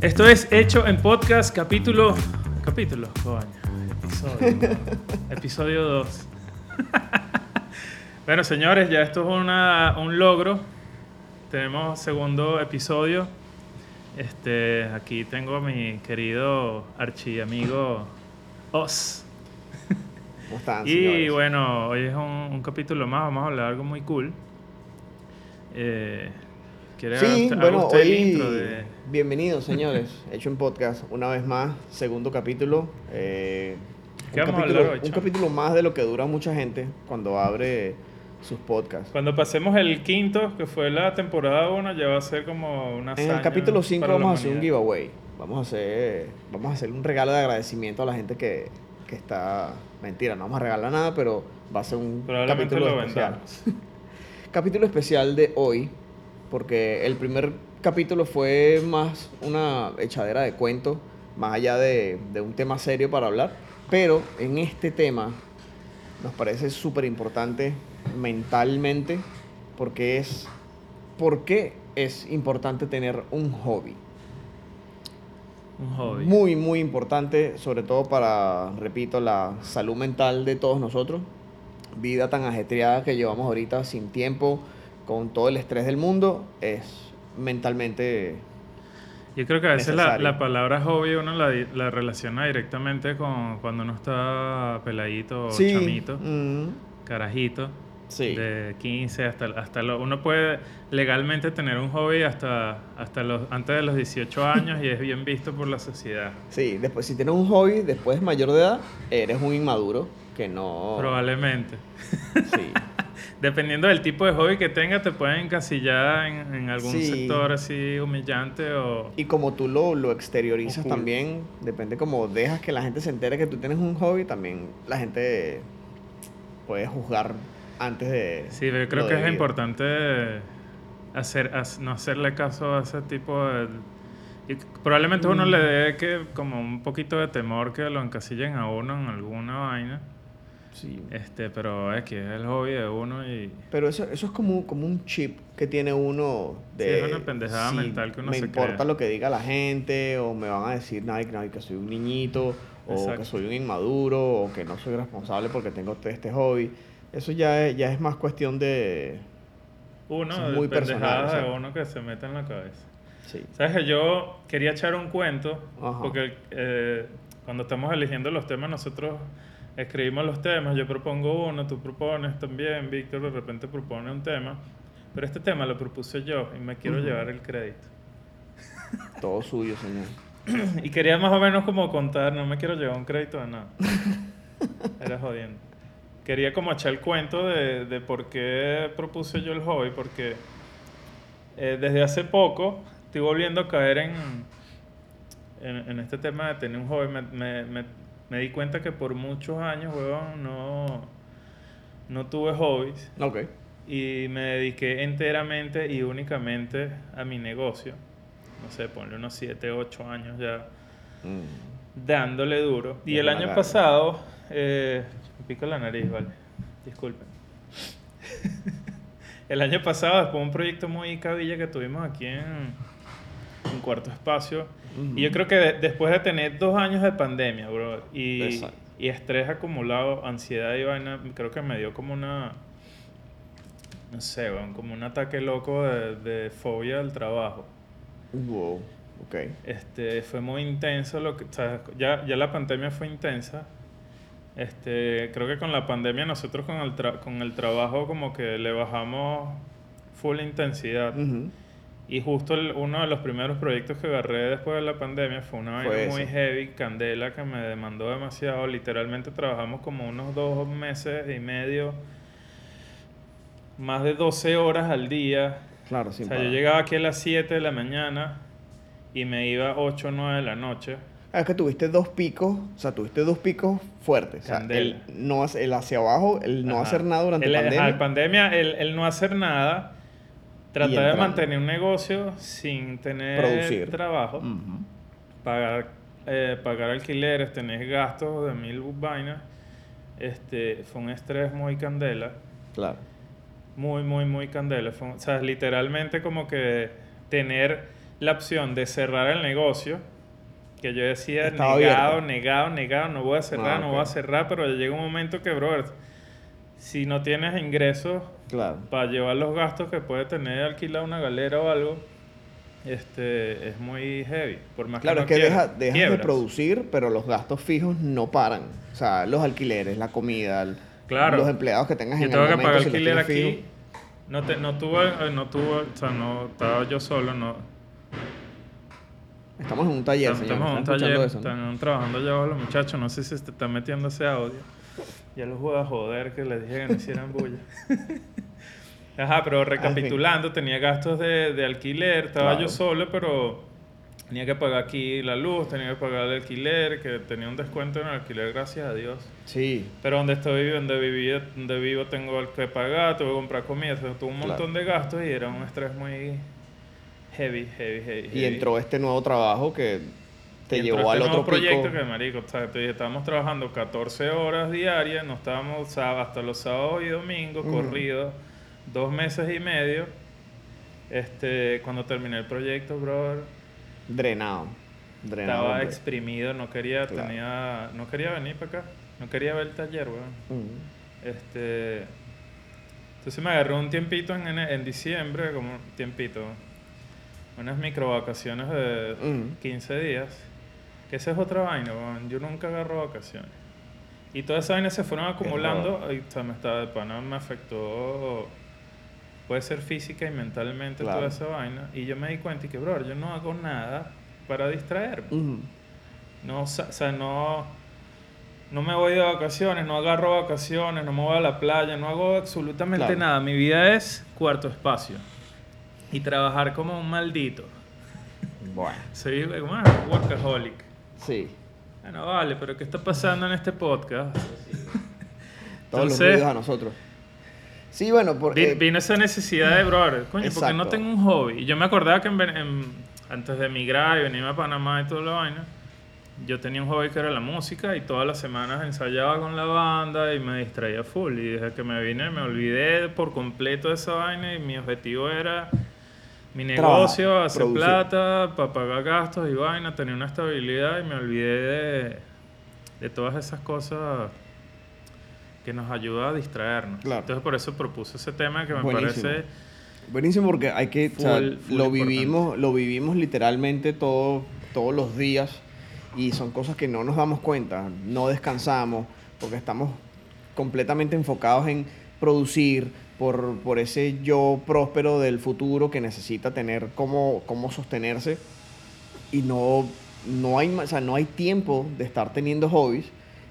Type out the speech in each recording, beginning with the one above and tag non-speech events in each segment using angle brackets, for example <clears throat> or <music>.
Esto es Hecho en Podcast, capítulo. Capítulo, coño. Episodio. <laughs> episodio 2. <laughs> bueno, señores, ya esto es una, un logro. Tenemos segundo episodio. Este, aquí tengo a mi querido archiamigo Oz. ¿Cómo están, Y señores? bueno, hoy es un, un capítulo más, vamos a hablar de algo muy cool. Eh, ¿Quiere Sí, haga bueno, usted el hoy intro de- bienvenidos, señores. <laughs> Hecho en podcast, una vez más, segundo capítulo. eh, ¿Qué un, vamos a capítulo hablar hoy, un capítulo más de lo que dura mucha gente cuando abre sus podcasts. Cuando pasemos el quinto, que fue la temporada 1, ya va a ser como una En el capítulo 5 para la vamos a hacer un giveaway. Vamos a hacer, vamos a hacer un regalo de agradecimiento a la gente que, que está... Mentira, no vamos a regalar nada, pero va a ser un capítulo lo especial. <laughs> capítulo especial de hoy, porque el primer capítulo fue más una echadera de cuentos, más allá de, de un tema serio para hablar, pero en este tema nos parece súper importante mentalmente, porque es, ¿por qué es importante tener un hobby? Un hobby. Muy, muy importante, sobre todo para, repito, la salud mental de todos nosotros. Vida tan ajetreada que llevamos ahorita sin tiempo, con todo el estrés del mundo, es mentalmente... Yo creo que a veces la, la palabra hobby uno la, la relaciona directamente con cuando uno está peladito o chamito, mm, carajito, sí. de 15 hasta, hasta lo, uno puede legalmente tener un hobby hasta, hasta los, antes de los 18 años y es bien visto por la sociedad. Sí, después si tienes un hobby después de mayor de edad, eres un inmaduro que no... Probablemente. Sí. Dependiendo del tipo de hobby que tengas, te pueden encasillar en, en algún Sí. sector así humillante o... Y como tú lo, lo exteriorizas Oculto. también, depende como dejas que la gente se entere que tú tienes un hobby, también la gente puede juzgar antes de... Sí, pero yo creo que es debido. importante hacer, hac- no hacerle caso a ese tipo de... y probablemente uno Mm. le dé que como un poquito de temor que lo encasillen a uno en alguna vaina. Sí. Este, pero es que es el hobby de uno y... Pero eso, eso es como, como un chip que tiene uno de... Sí, es una pendejada mental que uno me se importa crea. lo que diga la gente, o me van a decir "Ay, que, ay, que soy un niñito, o Exacto. que soy un inmaduro, o que no soy responsable porque tengo este, este hobby. Eso ya es, ya es más cuestión de... Uno, es de muy personal, pendejadas de exacto. uno que se mete en la cabeza. Sí. Sabes que yo quería echar un cuento, Ajá. porque eh, cuando estamos eligiendo los temas, nosotros escribimos los temas, yo propongo uno, tú propones también, Víctor de repente propone un tema, pero este tema lo propuse yo y me quiero llevar el crédito. <laughs> Todo suyo, señor. <clears throat> Y quería más o menos como contar, no me quiero llevar un crédito de nada. <laughs> Era jodiendo. Quería como echar el cuento de, de por qué propuse yo el hobby, porque eh, desde hace poco estoy volviendo a caer en, en, en este tema de tener un hobby. Me, me, me, me di cuenta que por muchos años, huevón, no, no tuve hobbies Ok. y me dediqué enteramente y únicamente a mi negocio. No sé, ponle unos 7, 8 años ya Mm. dándole duro. Y el año pasado, eh, me pico la nariz, vale. Disculpen. <laughs> el año pasado, después de un proyecto muy cabilla que tuvimos aquí en, en Cuarto Espacio, y yo creo que de- después de tener dos años de pandemia, bro, y, Exacto. y estrés acumulado, ansiedad y vaina, creo que me dio como una, no sé, weón, como un ataque loco de, de fobia al trabajo. Wow. Ok. Este, fue muy intenso lo que, o sea, ya, ya la pandemia fue intensa. Este, creo que con la pandemia nosotros con el, tra- con el trabajo como que le bajamos full intensidad. Ujú. Y justo el- uno de los primeros proyectos que agarré después de la pandemia fue una vaina muy heavy, candela, que me demandó demasiado. Literalmente trabajamos como unos dos meses y medio, más de 12 horas al día. Claro, O sin sea, yo llegaba aquí a las 7 de la mañana y me iba 8 o 9 de la noche. Ah, Es que tuviste dos picos, o sea, tuviste dos picos fuertes. O sea, el, no, hace- el hacia abajo, el no Ajá. hacer nada durante ajá, pandemia. el pandemia, el, el no hacer nada. Tratar de mantener un negocio sin tener Producir. trabajo, pagar, eh, pagar alquileres, tener gastos de mil vainas. Este, fue un estrés muy candela. Claro. Muy, muy, muy candela. Fue, o sea, literalmente como que tener la opción de cerrar el negocio, que yo decía Estaba negado, negado, negado, no voy a cerrar, Ah, no voy a cerrar, pero llega un momento que, brother, si no tienes ingresos Claro. para llevar los gastos que puede tener alquilar una galera o algo, este, es muy heavy. Por más Claro, que es no que deja- dejas de producir, pero los gastos fijos no paran. O sea, los alquileres, la comida, el- Claro. los empleados que tengas Yo en tengo el que momento. pagar si alquiler aquí. No, te, no tuve, eh, no tuve, o sea, no estaba yo solo, no. Estamos en un taller, Estamos, señor. estamos en un ¿Están escuchando taller, eso, no? están trabajando ya abajo los muchachos, no sé si se te están metiendo ese audio. Ya los voy a joder que les dije que no hicieran bulla. <laughs> Ajá, pero recapitulando, tenía gastos de, de alquiler, estaba Claro. yo solo, pero tenía que pagar aquí la luz, tenía que pagar el alquiler, que tenía un descuento en el alquiler, gracias a Dios. Sí, Pero donde estoy, donde viví, donde vivo tengo que pagar, tuve que comprar comida, o sea, tuve un Claro. montón de gastos y era un estrés muy heavy, heavy, heavy. y entró este nuevo trabajo que te llevó al otro proyecto pico. que, marico, o sea, te dije, estábamos trabajando 14 horas diarias, no estábamos hasta los sábados y domingos, corridos, dos meses y medio. Este, cuando terminé el proyecto, brother, Drenado. Drenado. estaba hombre. exprimido, no quería, Claro. tenía, no quería venir para acá, no quería ver el taller, weón. Este, entonces me agarré un tiempito en, en, en diciembre, como un tiempito, unas micro vacaciones de Ujú. 15 días, que esa es otra vaina, yo nunca agarro vacaciones. Y todas esas vainas se fueron acumulando, y, o sea, me estaba de pana, me afectó, puede ser física y mentalmente Claro. toda esa vaina, y yo me di cuenta y que, bro, yo no hago nada para distraerme. No, o sea, no, no me voy de vacaciones, no agarro vacaciones, no me voy a la playa, no hago absolutamente Claro. nada. Mi vida es cuarto espacio. Y trabajar como un maldito. Bueno, Soy como ah, workaholic. Sí. Bueno, vale, pero ¿qué está pasando en este podcast? Todos los ruidos a nosotros. Sí, bueno, Vi- porque... vino esa necesidad de, brother, coño, porque no tengo un hobby. Y yo me acordaba que en en- antes de emigrar y venirme a Panamá y toda la vaina, yo tenía un hobby que era la música y todas las semanas ensayaba con la banda y me distraía full. Y desde que me vine me olvidé por completo de esa vaina y mi objetivo era mi Trabajar, negocio, hacer producir. plata, para pagar gastos y vaina, tener una estabilidad y me olvidé de, de todas esas cosas que nos ayuda a distraernos. Claro. Entonces por eso propuse ese tema que me Buenísimo. parece... Buenísimo porque hay que, o sea, Full- full lo importante. vivimos, lo vivimos literalmente todo, todos los días y son cosas que no nos damos cuenta, no descansamos porque estamos completamente enfocados en producir por, por ese yo próspero del futuro que necesita tener cómo, cómo sostenerse y no, no, hay, o sea, no hay tiempo de estar teniendo hobbies,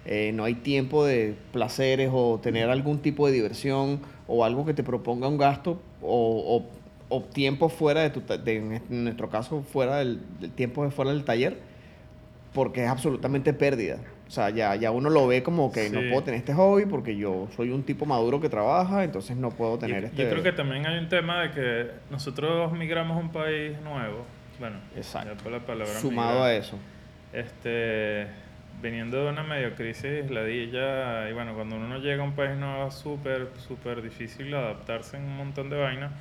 eh, no hay tiempo de placeres o tener algún tipo de diversión o algo que te proponga un gasto o, o- o tiempo fuera de tu, de- en nuestro caso, fuera del, del tiempo de fuera del taller, porque es absolutamente pérdida. O sea, ya, ya uno lo ve como que no puedo tener este hobby porque yo soy un tipo maduro que trabaja, entonces no puedo tener yo, este... yo creo que también hay un tema de que nosotros migramos a un país nuevo. Bueno, Exacto. ya por la palabra Sumado migrar. a eso. Este, viniendo de una medio crisis, ladilla, y bueno, cuando uno no llega a un país nuevo es súper, súper difícil adaptarse en un montón de vainas.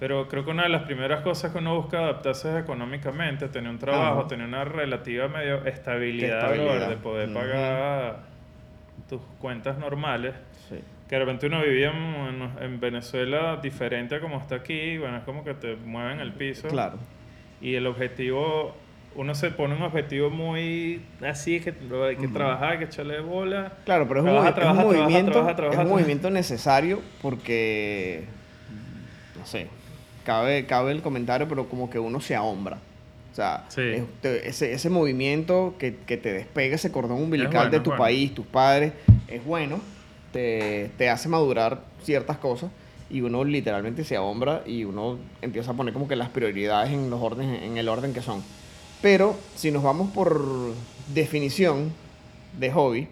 Pero creo que una de las primeras cosas que uno busca adaptarse es económicamente, tener un trabajo, Ajá. tener una relativa medio estabilidad, Estabilidad. de poder Ujú. pagar tus cuentas normales. Sí. Que de repente uno vivía en, en Venezuela diferente a como está aquí, bueno, es como que te mueven el piso. Claro. Y el objetivo, uno se pone un objetivo muy así, que hay que trabajar, hay que echarle bola. Claro, pero es un, Trabaja, es un trabaja, trabaja, movimiento, trabaja, trabaja, es un trabaja. movimiento necesario porque, no sé, cabe, cabe el comentario, pero como que uno se ahombra. O sea, Sí. es- te- ese, ese movimiento que, que te despega ese cordón umbilical bueno, de tu bueno. país, tus padres, es bueno, te, te hace madurar ciertas cosas y uno literalmente se ahombra y uno empieza a poner como que las prioridades en, los órdenes, en el orden que son. Pero si nos vamos por definición de hobby,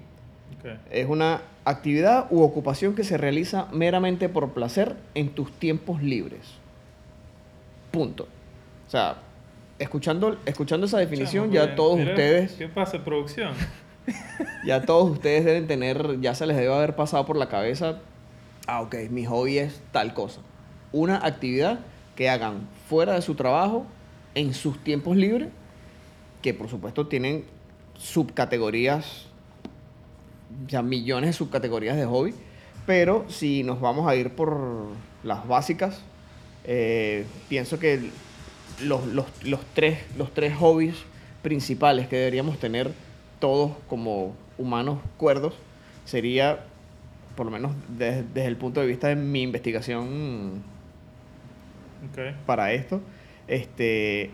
Ok. es una actividad u ocupación que se realiza meramente por placer en tus tiempos libres. Punto. O sea, escuchando, escuchando esa definición, Chamo, ya todos mira, ustedes, ¿Qué pasa, producción? <laughs> ya todos ustedes deben tener, ya se les debe haber pasado por la cabeza, ah, ok, mi hobby es tal cosa. Una actividad que hagan fuera de su trabajo, en sus tiempos libres, que por supuesto tienen subcategorías, ya millones de subcategorías de hobby, pero si nos vamos a ir por las básicas, eh, pienso que los, los, los tres, los tres hobbies principales que deberíamos tener todos como humanos cuerdos sería, por lo menos desde, desde el punto de vista de mi investigación para esto, este,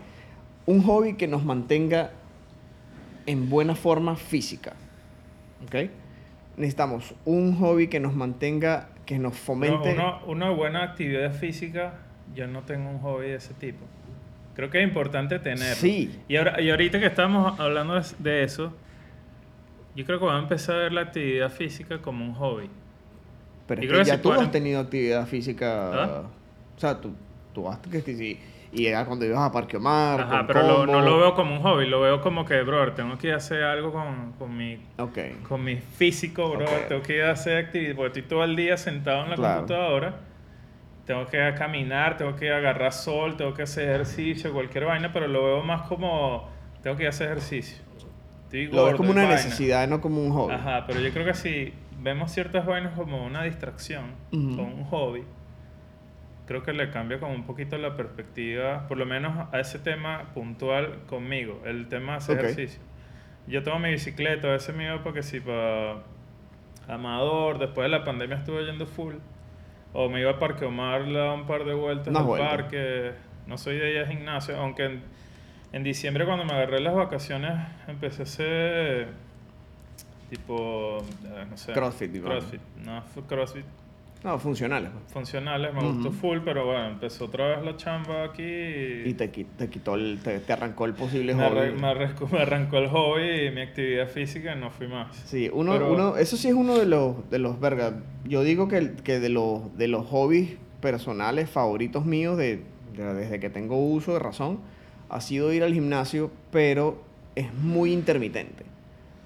un hobby que nos mantenga en buena forma física. ¿Ok? Necesitamos un hobby que nos mantenga, que nos fomente. una buena actividad física, yo no tengo un hobby de ese tipo. Creo que es importante tenerlo. Sí. Y, ahora, y ahorita que estamos hablando de, eso, yo creo que voy a empezar a ver la actividad física como un hobby. Pero es que ya si tú has tenido actividad física. ¿Ah? O sea, tú, tú has que, sí. Y era cuando ibas a Parque Omar. Ajá, pero lo- no lo veo como un hobby, lo veo como que, bro, tengo que ir a hacer algo con, con mi con mi físico, bro. Ok. Tengo que ir a hacer actividad, porque estoy todo el día sentado en la Claro. computadora. Tengo que caminar, tengo que agarrar sol, tengo que hacer ejercicio, cualquier vaina, pero lo veo más como, tengo que hacer ejercicio. Estoy Lo ves gordo como y una vaina. necesidad, no como un hobby. Ajá, pero yo creo que si vemos ciertas vainas como una distracción, como un hobby, creo que le cambia como un poquito la perspectiva, por lo menos a ese tema puntual conmigo, el tema de hacer ejercicio. Yo tengo mi bicicleta, a veces me iba porque si para Amador, después de la pandemia estuve yendo full, o me iba a Parque Omar, daba un par de vueltas al vueltas. parque, no soy de ir al gimnasio, aunque en, en diciembre cuando me agarré las vacaciones empecé a hacer tipo, eh, no sé, Crossfit, digamos. crossfit, no crossfit No, funcionales. pues. funcionales, me Ujú. gustó full, pero bueno, empezó otra vez la chamba aquí y, Y te, te quitó el, te, te arrancó el posible me, hobby. me arrescó- me arrancó el hobby y mi actividad física no fui más. Sí, uno, Pero- uno, eso sí es uno de los, de los, verga, yo digo que, que de, los, de los hobbies personales favoritos míos de, de- desde que tengo uso de razón, ha sido ir al gimnasio, pero es muy intermitente.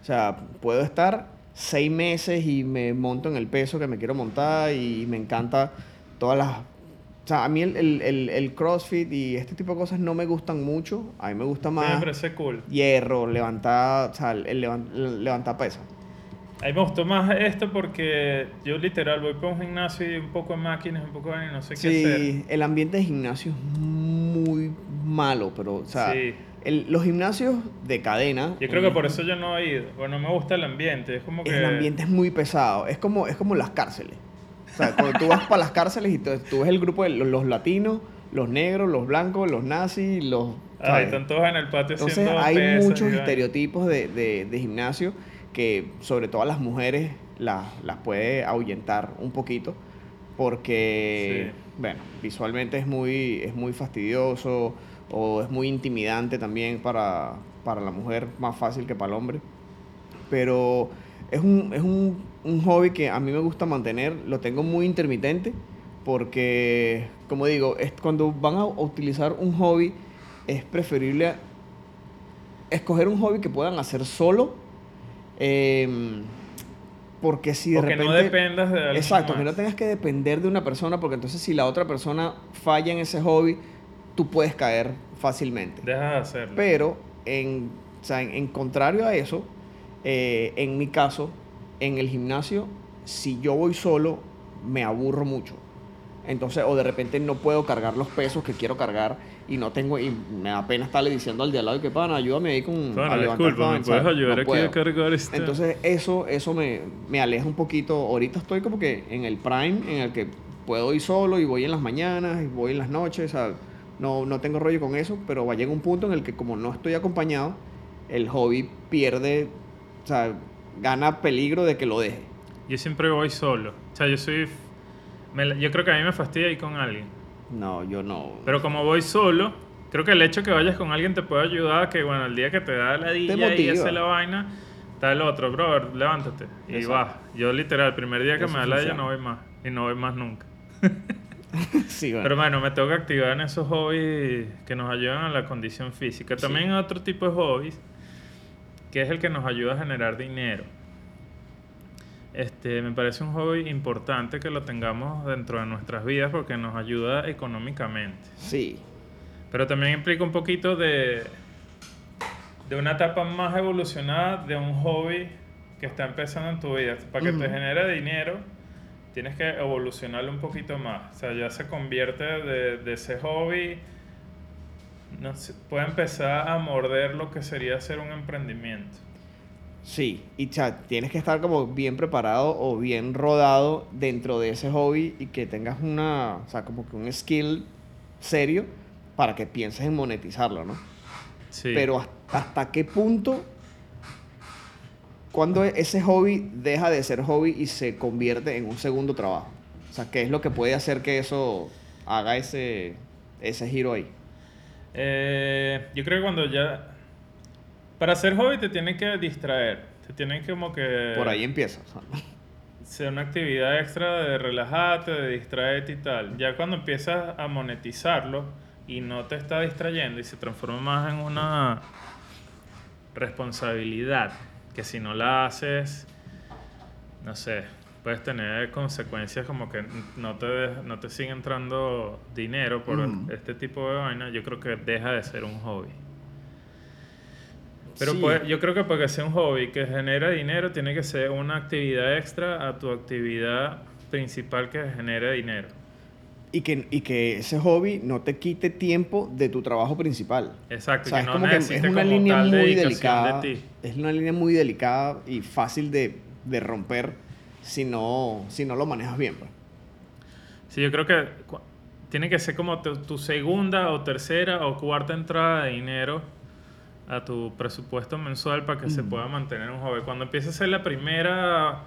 O sea, puedo estar seis meses y me monto en el peso que me quiero montar y me encanta todas las... O sea, a mí el, el, el, el CrossFit y este tipo de cosas no me gustan mucho, a mí me gusta Sí, me más parece cool. hierro, levantar, o sea, el levan- levantar pesas. A mí me gustó más esto porque yo literal voy por un gimnasio y un poco de máquinas, un poco de no sé qué hacer. Sí, el ambiente de gimnasio es muy malo, pero, o sea, Sí. El- los gimnasios de cadena. Yo creo que por eso yo no he ido. Bueno, no me gusta el ambiente. Es como que. El ambiente es muy pesado, es como, es como las cárceles. O sea, cuando tú vas para las cárceles y tú, tú ves el grupo de los, los latinos, los negros, los blancos, los nazis, los... Ay, están todos en el patio Entonces hay pesas muchos estereotipos de, de- de gimnasio que sobre todo a las mujeres las, las puede ahuyentar un poquito porque, Sí. bueno, visualmente es muy, es muy fastidioso o es muy intimidante también para, para la mujer, más fácil que para el hombre. Pero es un, es un, un hobby que a mí me gusta mantener, lo tengo muy intermitente porque, como digo, es, cuando van a utilizar un hobby es preferible escoger un hobby que puedan hacer solo. em, porque si de O que repente. no dependas de alguien Exacto, que no tengas que depender de una persona, porque entonces si la otra persona falla en ese hobby, tú puedes caer fácilmente. Dejas de hacerlo. Pero, en, o sea, en, en contrario a eso, eh, en mi caso, en el gimnasio, si yo voy solo, me aburro mucho. Entonces, o de repente no puedo cargar los pesos que quiero cargar y no tengo, y me da pena estarle diciendo al de al lado que pana, ayúdame ahí con Bueno, a disculpa, ¿me vaina", puedes ¿sabes? ayudar No aquí puedo. a cargar este? Entonces, eso, eso me, me aleja un poquito. Ahorita estoy como que en el prime en el que puedo ir solo y voy en las mañanas y voy en las noches. o sea, no, no tengo rollo con eso, pero va a llegar un punto en el que como no estoy acompañado, el hobby pierde, o sea, gana peligro de que lo deje. Yo siempre voy solo. O sea, yo soy... me yo creo que a mí me fastidia ir con alguien. No, yo no. Pero como voy solo, creo que el hecho que vayas con alguien te puede ayudar a que, bueno, el día que te da la dilla y hace la vaina, está el otro, brother, levántate. Y Exacto. vas. Yo literal, el primer día que Eso me da la dilla no voy más. Y no voy más nunca. <laughs> <laughs> sí, bueno. Pero bueno, me tengo que activar en esos hobbies que nos ayudan a la condición física. También hay otro tipo de hobbies, que es el que nos ayuda a generar dinero. Este, me parece un hobby importante que lo tengamos dentro de nuestras vidas porque nos ayuda económicamente. Sí. Pero también implica un poquito de, de una etapa más evolucionada de un hobby que está empezando en tu vida. Para que te genere dinero, tienes que evolucionarlo un poquito más. O sea, ya se convierte de, de ese hobby, no sé, puede empezar a morder lo que sería hacer un emprendimiento. Sí, y tienes que estar como bien preparado o bien rodado dentro de ese hobby y que tengas una, o sea, como que un skill serio para que pienses en monetizarlo, ¿no? Sí. Pero hasta, hasta qué punto, cuando ese hobby deja de ser hobby y se convierte en un segundo trabajo. O sea, ¿qué es lo que puede hacer que eso haga ese, ese giro ahí? Eh, yo creo que cuando ya... Para hacer hobby te tienen que distraer. Te tienen que como que... Por ahí empieza. sea una actividad extra de relajarte, de distraerte y tal. Ya cuando empiezas a monetizarlo y no te está distrayendo y se transforma más en una responsabilidad, que si no la haces, no sé, puedes tener consecuencias como que no te, de- no te sigue entrando dinero por este tipo de vaina, yo creo que deja de ser un hobby. Pero Sí. pues, yo creo que para que sea un hobby que genera dinero, tiene que ser una actividad extra a tu actividad principal que genera dinero. Y que, y que ese hobby no te quite tiempo de tu trabajo principal. Exacto, O sea, que es no como que es una como línea tal muy delicada. de ti. Es una línea muy delicada y fácil de, de romper si no, si no lo manejas bien. pues. Sí, yo creo que tiene que ser como tu, tu segunda o tercera o cuarta entrada de dinero a tu presupuesto mensual para que se Mm. pueda mantener un hobby. Cuando empieza a ser la primera,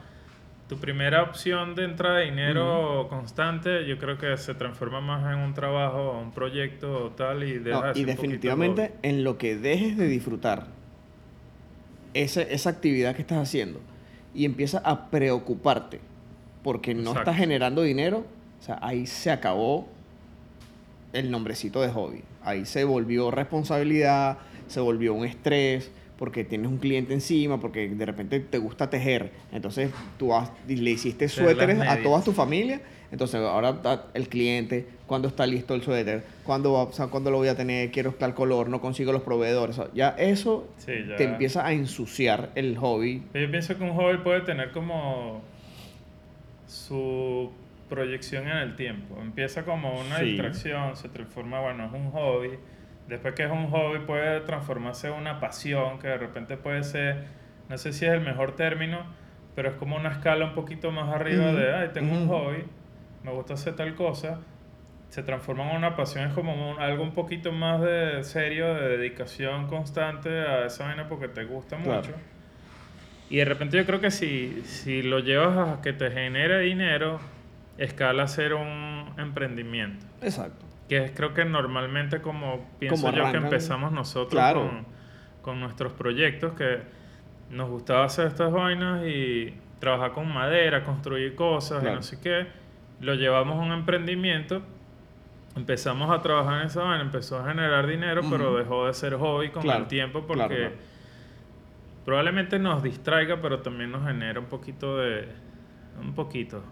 tu primera opción de entrada de dinero constante, yo creo que se transforma más en un trabajo un proyecto o tal y deja No, de y definitivamente en lo que dejes de disfrutar ese- esa actividad que estás haciendo y empiezas a preocuparte porque no Exacto. estás generando dinero, o sea, ahí se acabó el nombrecito de hobby. Ahí se volvió responsabilidad, se volvió un estrés, porque tienes un cliente encima, porque de repente te gusta tejer. Entonces tú has- le hiciste suéteres a toda tu familia. Entonces ahora el cliente, cuando está listo el suéter, cuándo, va- o sea, cuándo lo voy a tener, quiero tal color, no consigo los proveedores. O sea, ya eso Sí, ya. te empieza a ensuciar el hobby. Pero Yo pienso que un hobby puede tener como su proyección en el tiempo. Empieza como una Sí. distracción, se transforma, bueno, es un hobby. Después que es un hobby puede transformarse en una pasión, que de repente puede ser, no sé si es el mejor término, pero es como una escala un poquito más arriba de, ay, tengo un hobby, me gusta hacer tal cosa. Se transforma en una pasión, es como un- algo un poquito más de serio, de dedicación constante a esa vaina porque te gusta Claro. mucho. Y de repente yo creo que si, si lo llevas a que te genere dinero, escala a ser un emprendimiento. Exacto. Que es creo que normalmente como pienso Como yo que empezamos nosotros Claro. con, con nuestros proyectos, que nos gustaba hacer estas vainas y trabajar con madera, construir cosas y no sé qué. Lo llevamos a un emprendimiento, empezamos a trabajar en esa vaina, empezó a generar dinero, pero dejó de ser hobby con Claro, el tiempo porque probablemente nos distraiga, pero también nos genera un poquito de... Un poquito.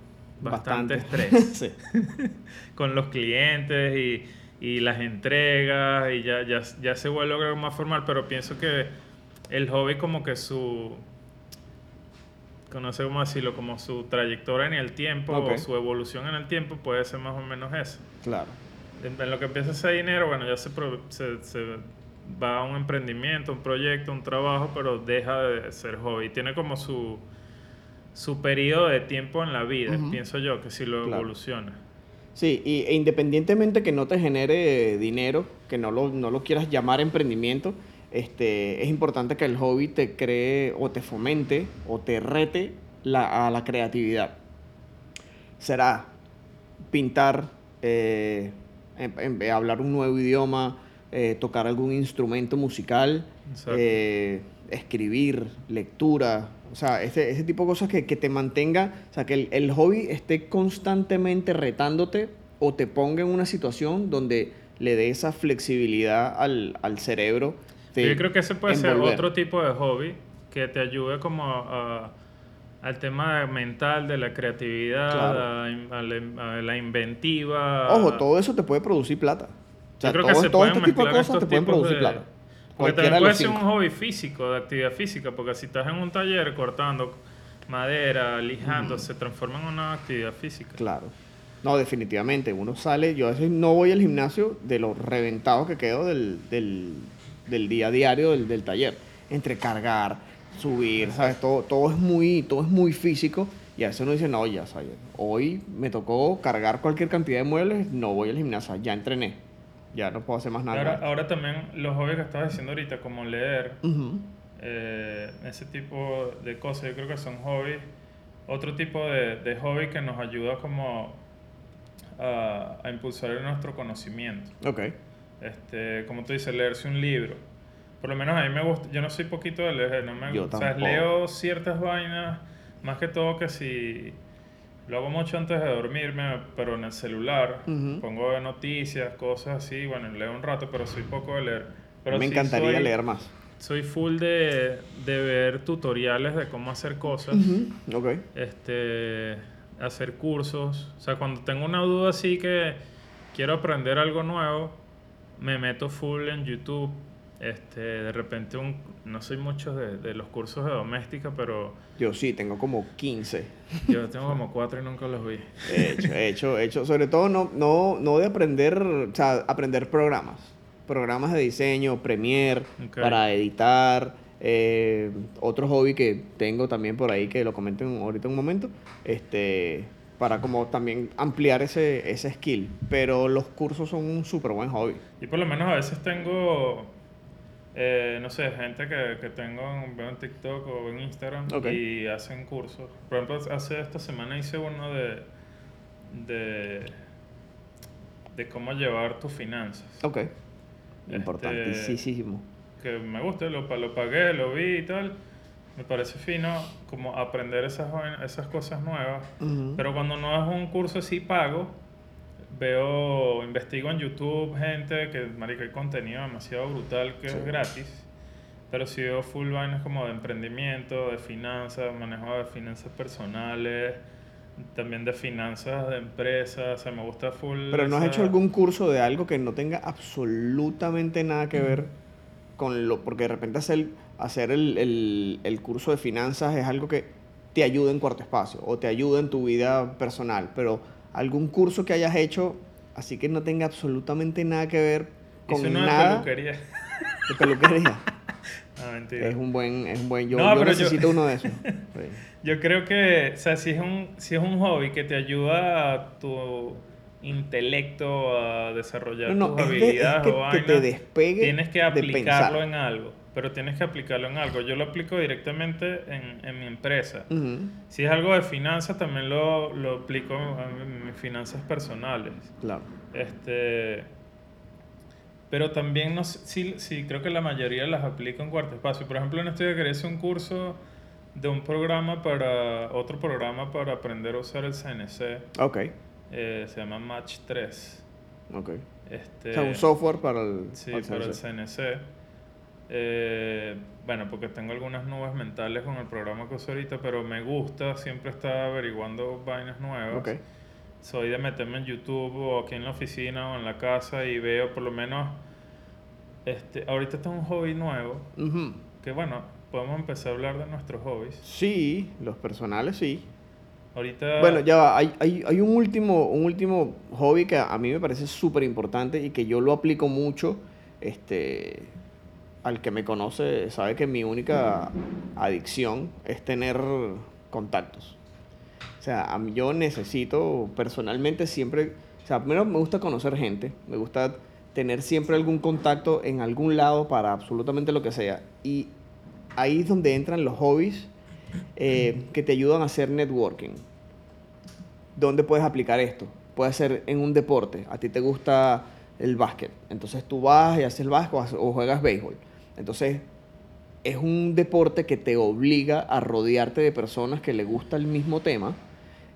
Bastante, estrés <laughs> sí. <laughs> con los clientes y, y las entregas y ya, ya, ya se vuelve algo más formal, pero pienso que el hobby como que su... No sé cómo decirlo, como su trayectoria en el tiempo o su evolución en el tiempo puede ser más o menos eso. Claro. En, en lo que empieza ese dinero, bueno, ya se, pro- se, se va a un emprendimiento, un proyecto, un trabajo, pero deja de ser hobby. Tiene como su, su periodo de tiempo en la vida, pienso yo, que si lo Claro. evoluciona. Sí, y, e independientemente que no te genere dinero, que no lo, no lo quieras llamar emprendimiento, este, es importante que el hobby te cree o te fomente o te rete la, a la creatividad. Será pintar, eh, em- em- hablar un nuevo idioma, eh, tocar algún instrumento musical, eh, escribir, lectura, o sea, ese, ese tipo de cosas que, que te mantenga, o sea, que el, el hobby esté constantemente retándote o te ponga en una situación donde le dé esa flexibilidad al, al cerebro. Yo creo que ese puede ser otro tipo de hobby que te ayude como a- al tema mental de la creatividad, Claro. a, la, a la inventiva. Ojo, todo eso te puede producir plata. O sea, Yo creo todo, que se todo este tipo de cosas te pueden producir de- plata. Porque también de puede los ser un hobby físico, de actividad física, porque si estás en un taller cortando madera, lijando, se transforma en una actividad física. Claro. No, definitivamente. Uno sale, yo a veces no voy al gimnasio de lo reventado que quedo del, del, del día a diario del, del taller. Entre cargar, subir, ¿sabes? Todo, todo, es muy, todo es muy físico. Y a veces uno dice, no, ya, ¿sabes? Hoy me tocó cargar cualquier cantidad de muebles, no voy al gimnasio, ya entrené. Ya no puedo hacer más nada. Ahora, ahora también los hobbies que estabas diciendo ahorita, como leer, eh, ese tipo de cosas, yo creo que son hobbies. Otro tipo de, de hobby que nos ayuda como a, a impulsar nuestro conocimiento. Ok. Este, como tú dices, leerse un libro. Por lo menos a mí me gusta, yo no soy poquito de leer, no me gusta. O sea, leo ciertas vainas, más que todo que si lo hago mucho antes de dormirme, pero en el celular, pongo noticias, cosas así, bueno, leo un rato, pero soy poco de leer. Pero me sí encantaría soy- leer más. Soy full de, de ver tutoriales de cómo hacer cosas. Ok. este, hacer cursos. O sea, cuando tengo una duda así que quiero aprender algo nuevo, me meto full en YouTube. Este, de repente, un, no soy mucho de, de los cursos de doméstica, pero Yo sí, tengo como 15. yo tengo como cuatro y nunca los vi. He hecho, he hecho, he hecho. Sobre todo no, no, no de aprender, o sea, aprender programas. Programas de diseño, Premiere, para editar. eh, otro hobby que tengo también por ahí, que lo comento en- ahorita en un momento, este, para como también ampliar ese, ese skill. Pero los cursos son un súper buen hobby. Y por lo menos a veces tengo, eh, no sé, gente que, que tengo en, veo en TikTok o en Instagram y hacen cursos. Por ejemplo, hace esta semana hice uno de, de, de cómo llevar tus finanzas. Ok. Este, Importantísimo. Que me gusta, lo, lo pagué, lo vi y tal. Me parece fino como aprender esas, esas cosas nuevas. Pero cuando no es un curso así pago, veo, investigo en YouTube gente que, marica, hay contenido demasiado brutal que Sí. es gratis. Pero si veo full vainas como de emprendimiento, de finanzas, manejo de finanzas personales, también de finanzas de empresas, o sea, me gusta full. Pero ¿no has esa- hecho algún curso de algo que no tenga absolutamente nada que ver con lo... Porque de repente hacer, hacer el, el- el curso de finanzas es algo que te ayuda en cuarto espacio o te ayuda en tu vida personal, pero algún curso que hayas hecho así que no tenga absolutamente nada que ver con uno de nada peluquería. de peluquería. <laughs> No, mentira. es un buen... Es un buen yo No, yo pero yo- necesito uno de <laughs> esos. Sí. Yo creo que, o sea, si es un, si es un hobby que te ayuda a tu intelecto a desarrollar No, no, tus es, de- es habilidades que, o que te vainas, despegue tienes que de aplicarlo pensar. en algo. Pero tienes que aplicarlo en algo. Yo lo aplico directamente en, en mi empresa. Si es algo de finanzas, también lo, lo aplico en mis finanzas personales. Claro. Este, pero también no sé, sí, sí, creo que la mayoría las aplico en cuarto espacio. Por ejemplo, en este día quería hacer un curso de un programa para, otro programa para aprender a usar el CNC. Ok, eh, se llama Match 3. ok. Este, o sea, un software para el... Sí, para el para el CNC. Eh, bueno, porque tengo algunas nubes mentales con el programa que uso ahorita, pero me gusta siempre estar averiguando vainas nuevas. Soy de meterme en YouTube o aquí en la oficina o en la casa y veo por lo menos... Este, ahorita está un hobby nuevo, que bueno, podemos empezar a hablar de nuestros hobbies. Sí, los personales sí. Ahorita... Bueno, ya va, hay, hay, hay un, último, un último hobby que a mí me parece súper importante y que yo lo aplico mucho. Este, al que me conoce sabe que mi única adicción es tener contactos. O sea, a mí yo necesito personalmente siempre, o sea, primero me gusta conocer gente, me gusta tener siempre algún contacto en algún lado para absolutamente lo que sea. Y ahí es donde entran los hobbies eh, que te ayudan a hacer networking. ¿Dónde puedes aplicar esto? Puede ser en un deporte. A ti te gusta el básquet. Entonces tú vas y haces el básquet o juegas béisbol. Entonces es un deporte que te obliga a rodearte de personas que le gusta el mismo tema.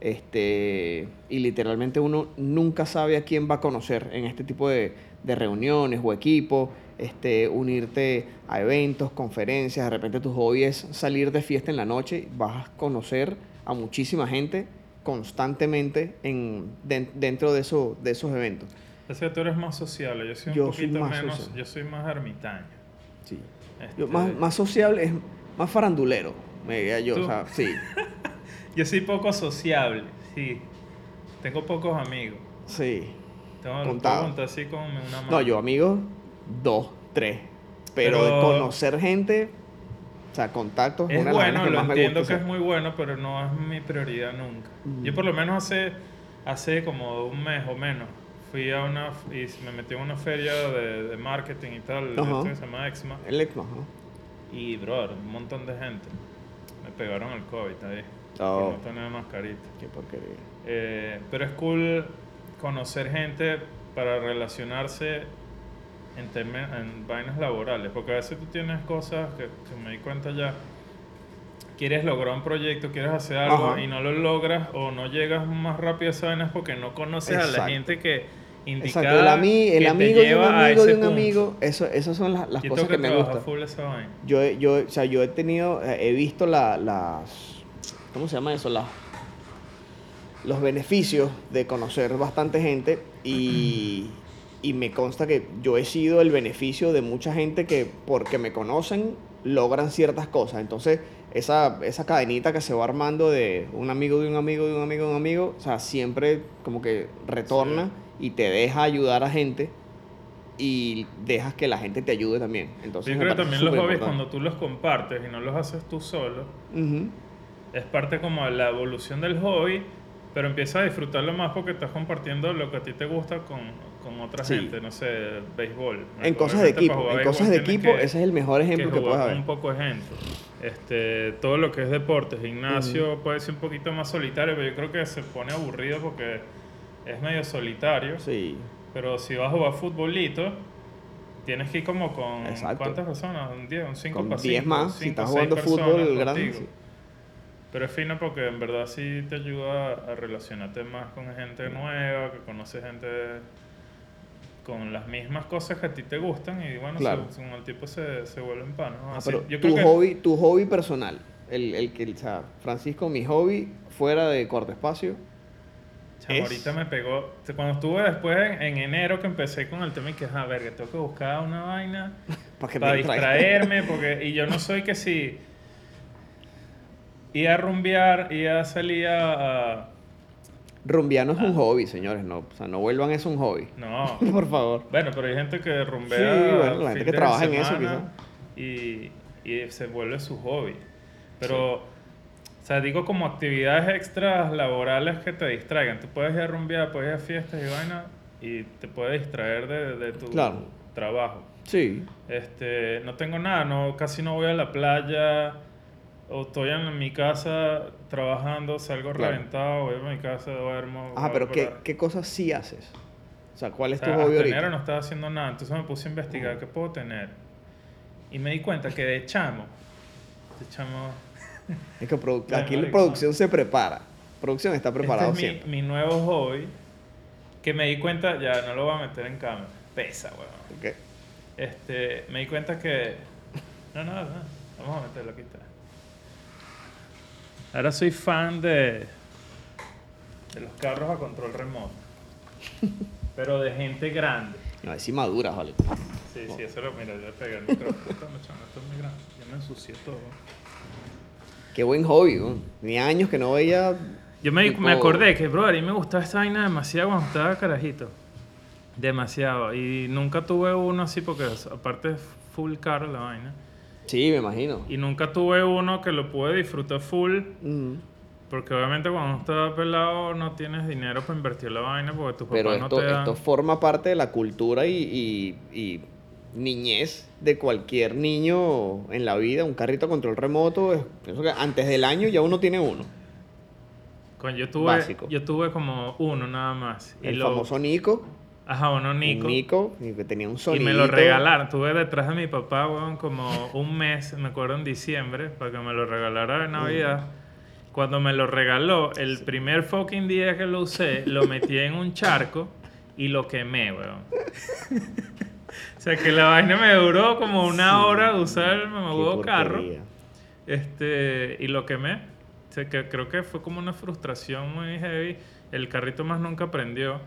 Este, y literalmente uno nunca sabe a quién va a conocer en este tipo de, de reuniones o equipos, este, unirte a eventos, conferencias, de repente tu hobby es salir de fiesta en la noche, vas a conocer a muchísima gente constantemente en, den- dentro de, eso, de esos eventos. Es que tú eres más sociable, yo soy un Yo soy poquito más menos, yo soy más ermitaño. Este, Yo, más, más sociable es más farandulero, me diría yo. ¿Tú? O sea, sí, <laughs> yo soy poco sociable, sí. Tengo pocos amigos. sí. Tengo Contado. puedo así con una mano. No, yo amigos, dos, tres. Pero, conocer gente, o sea, contactos, Es una bueno, lo más me entiendo gusta que es muy bueno, pero no es mi prioridad nunca. Mm. Yo por lo menos hace, hace como un mes o menos fui a una y me metí en una feria de, de marketing y tal, Ajá. que se llama Exma. El Exma, ¿no? Y, brother, un montón de gente. Me pegaron el COVID ahí. Oh. Por no tener mascarita. Qué porquería. Eh, pero es cool conocer gente para relacionarse en, en vainas laborales. Porque a veces tú tienes cosas que, que me di cuenta ya. Quieres lograr un proyecto, quieres hacer algo Ajá. y no lo logras o no llegas más rápido a esa vaina es porque no conoces a la gente que Exacto, el, ami- que el amigo de un amigo de un punto. amigo, eso, esas son las, las cosas tengo que, me gustan. Yo, yo, o sea, yo he tenido, eh, he visto la, las, ¿cómo se llama eso? Las, los beneficios de conocer bastante gente y, <clears throat> y me consta que yo he sido el beneficio de mucha gente que porque me conocen logran ciertas cosas. Entonces, esa, esa cadenita que se va armando de un amigo de un amigo de un amigo de un amigo, o sea, siempre como que retorna y te deja ayudar a gente y dejas que la gente te ayude también. Entonces, Yo creo que también los hobbies importante. cuando tú los compartes y no los haces tú solo, es parte como de la evolución del hobby, pero empiezas a disfrutarlo más porque estás compartiendo lo que a ti te gusta con, con otra Sí. gente, no sé, béisbol. En cosas de equipo, en cosas de equipo, que- ese es el mejor ejemplo que, jugar puedes haber. un poco de gente. Este, todo lo que es deporte, gimnasio, puede ser un poquito más solitario, pero yo creo que se pone aburrido porque es medio solitario. Sí, Pero si vas a jugar futbolito, tienes que ir como con Exacto. ¿cuántas personas? Un 10, un 5 con para 10 cinco, más, si cinco, estás seis jugando personas fútbol grande. sí. Pero es fino porque en verdad sí te ayuda a relacionarte más con gente nueva, que conoce gente con las mismas cosas que a ti te gustan y bueno, Claro. se- con el tiempo se, se vuelven panos. ¿no? Ah, pero yo tu creo que hobby, tu hobby personal, el, el que, o sea, Francisco, mi hobby fuera de corto espacio, chamo, es- ahorita me pegó, cuando estuve después en, en enero que empecé con el tema y que, a ver, que tengo que buscar una vaina <laughs> para para distraerme, porque y yo no soy que si ir a rumbear, ir a salir a, Rumbear no es Ah. un hobby, señores, no, o sea, no vuelvan eso un hobby, no. <laughs> por favor. Bueno, pero hay gente que rumbea. Sí, bueno, la gente que trabaja en eso, semana Y, y se vuelve su hobby. Pero, sea, digo como actividades extras laborales que te distraigan. Tú puedes ir a rumbear, puedes ir a fiestas y vaina y te puedes distraer de, de tu Claro. trabajo. Sí, Este, no tengo nada, no, casi no voy a la playa. O estoy en mi casa trabajando, salgo Claro. reventado, voy a mi casa, duermo. voy pero ¿qué, qué cosas sí haces? O sea, ¿cuál es O tu sea, hobby hasta ahorita? enero no estaba haciendo nada, entonces me puse a investigar qué puedo tener. Y me di cuenta que de chamo, de chamo, <laughs> Es que produ- aquí la producción se prepara, producción está preparado este es siempre. mi, mi nuevo hobby, que me di cuenta, ya no lo voy a meter en cámara, pesa, weón. Ok. Este, me di cuenta que, no, no, no, vamos a meterlo aquí está. Ahora soy fan de, de los carros a control remoto, <laughs> pero de gente grande. No, es madura, vale. Sí, sí, eso lo, mira, yo le pegué el micrófono. Esto, esto es muy grande. Yo me ensucié todo. Qué buen hobby, ¿no? Ni años que no veía. Yo me, tipo- me acordé que, bro, a mí me gustaba esta vaina demasiado cuando estaba carajito. Demasiado. Y nunca tuve uno así porque, aparte, es full caro la vaina. Sí, me imagino. Y nunca tuve uno que lo pude disfrutar full. Porque obviamente cuando uno está pelado no tienes dinero para invertir la vaina porque tus Pero papás esto, no te dan. esto forma parte de la cultura y, y- y niñez de cualquier niño en la vida. Un carrito a control remoto, es- pienso que antes del año ya uno tiene uno. Con- yo, tuve, básico. yo tuve como uno nada más. Y El lo- famoso Nico. Ajá, uno Nico. Un Nico, y que tenía un Y sonido. me lo regalaron. Tuve detrás de mi papá, weón, como un mes, me acuerdo en diciembre, para que me lo regalara de Navidad. Cuando me lo regaló, el primer fucking día que lo usé, lo metí en un charco y lo quemé, weón. <laughs> o sea que la vaina me duró como una hora de usar el nuevo carro. Este, y lo quemé. O sea que creo que fue como una frustración muy heavy. El carrito más nunca prendió.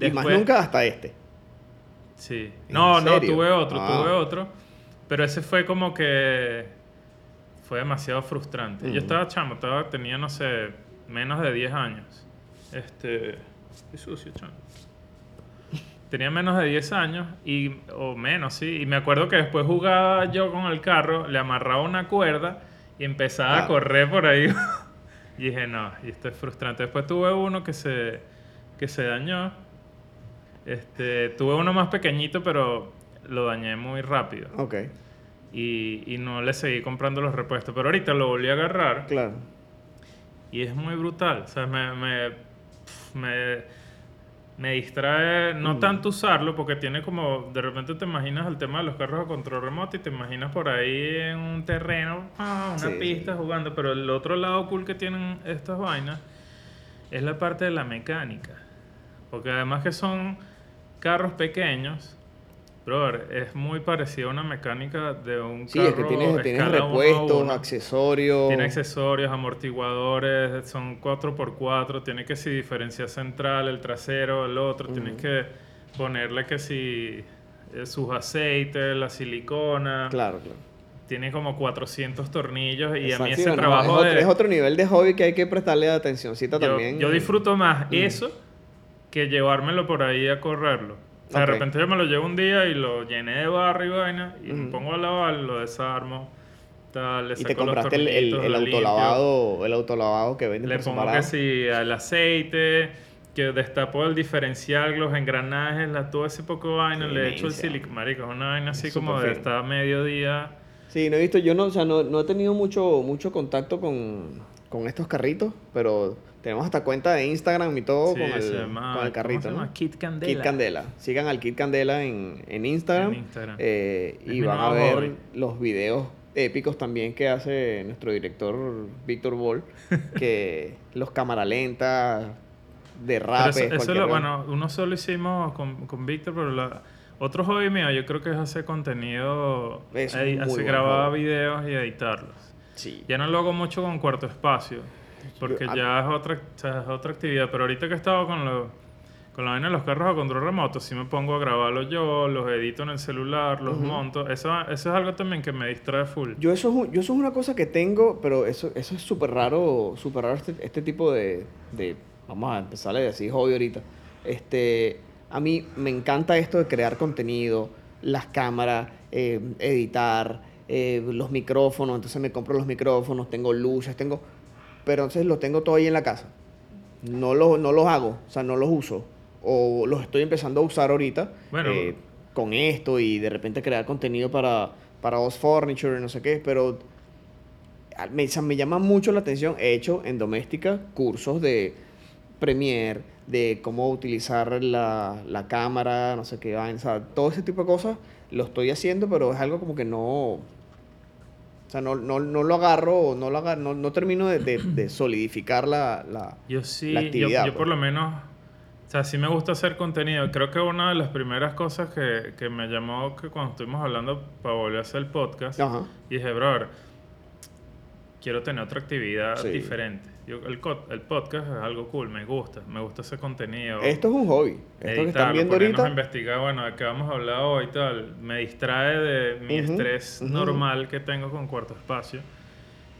y más nunca hasta este. Sí. No, no, tuve otro, tuve ah. otro. Pero ese fue como que fue demasiado frustrante. Yo estaba chamo, estaba, tenía, no sé, menos de 10 años. Este. Es sucio, chamo. Tenía menos de 10 años, y, o menos, sí. Y me acuerdo que después jugaba yo con el carro, le amarraba una cuerda y empezaba a ah. correr por ahí. <laughs> y dije, no, y esto es frustrante. Después tuve uno que se, que se dañó. Este, tuve uno más pequeñito, pero lo dañé muy rápido. Ok. Y, y no le seguí comprando los repuestos. Pero ahorita lo volví a agarrar. Claro. Y es muy brutal. O sea, me, me, me me distrae no mm. tanto usarlo porque tiene como de repente te imaginas el tema de los carros a control remoto y te imaginas por ahí en un terreno ah, una pista jugando pero el otro lado cool que tienen estas vainas es la parte de la mecánica porque además que son carros pequeños Es muy parecido a una mecánica de un sí, carro. Sí, es que tienes, repuestos, accesorios. Tiene accesorios, amortiguadores, son 4x4, tiene que si diferencia central, el trasero, el otro, tienes que ponerle que si eh, sus aceites, la silicona. Claro, claro. Tiene como 400 tornillos y a mí ese trabajo es, otro, es otro nivel de hobby que hay que prestarle atencióncita también. Yo disfruto más eso que llevármelo por ahí a correrlo de repente yo me lo llevo un día y lo llené de barro y vaina y me pongo a lavar, lo desarmo. Tal, le y te compraste el, el, el autolavado, el autolavado que vende Le pongo que sí, el aceite, que destapo el diferencial, los engranajes, la, todo ese poco vaina, le echo el silicón, marico, es una vaina así como de estar mediodía. Sí, no he visto, yo no, o sea, no, no he tenido mucho, mucho contacto con, con estos carritos, pero tenemos hasta cuenta de Instagram y todo con, el, carrito. ¿cómo se llama? Kit Candela. Kit Candela. Sigan al Kit Candela en, en Instagram. Eh, y van a ver los videos épicos también que hace nuestro director Víctor Ball. <laughs> que los cámara lenta, derrapes. Eso, eso lo, bueno, uno solo hicimos con, con Víctor, pero otro hobby mío yo creo que es hacer contenido, hacer grabar videos y editarlos. Sí. Ya no lo hago mucho con cuarto espacio porque ya es otra, es otra actividad. Pero ahorita que he estado con, con la vaina de los carros a control remoto, sí me pongo a grabarlos yo, los edito en el celular, los monto. Eso, eso es algo también que me distrae full. Yo eso, es, yo eso es una cosa que tengo, pero eso, eso es súper raro, súper raro este, este tipo de, de, Vamos a empezar a decir hobby ahorita. Este, a mí me encanta esto de crear contenido, las cámaras, eh, editar, eh, los micrófonos. Entonces me compro los micrófonos, tengo luces, tengo pero entonces los tengo todo ahí en la casa. No los, no los hago, o sea, no los uso. O los estoy empezando a usar ahorita eh, con esto y de repente crear contenido para, para Os Furniture y no sé qué, pero me, me llama mucho la atención. He hecho en doméstica cursos de Premiere, de cómo utilizar la, la cámara, no sé qué, o sea, todo ese tipo de cosas lo estoy haciendo, pero es algo como que no, o sea, no, no, no lo agarro, no, lo agarro, no, no termino de, de, <clears throat> solidificar la, la, yo sí, actividad. Yo, yo, por lo menos, o sea, sí me gusta hacer contenido. Creo que una de las primeras cosas que, que me llamó que cuando estuvimos hablando para volver a hacer el podcast, y dije, brother, quiero tener otra actividad diferente. Yo, el, el, podcast es algo cool, me gusta, me gusta ese contenido. Esto es un hobby. Esto que están viendo ahorita. investigar, bueno, de qué vamos a hablar hoy y tal. Me distrae de mi estrés normal que tengo con cuarto espacio.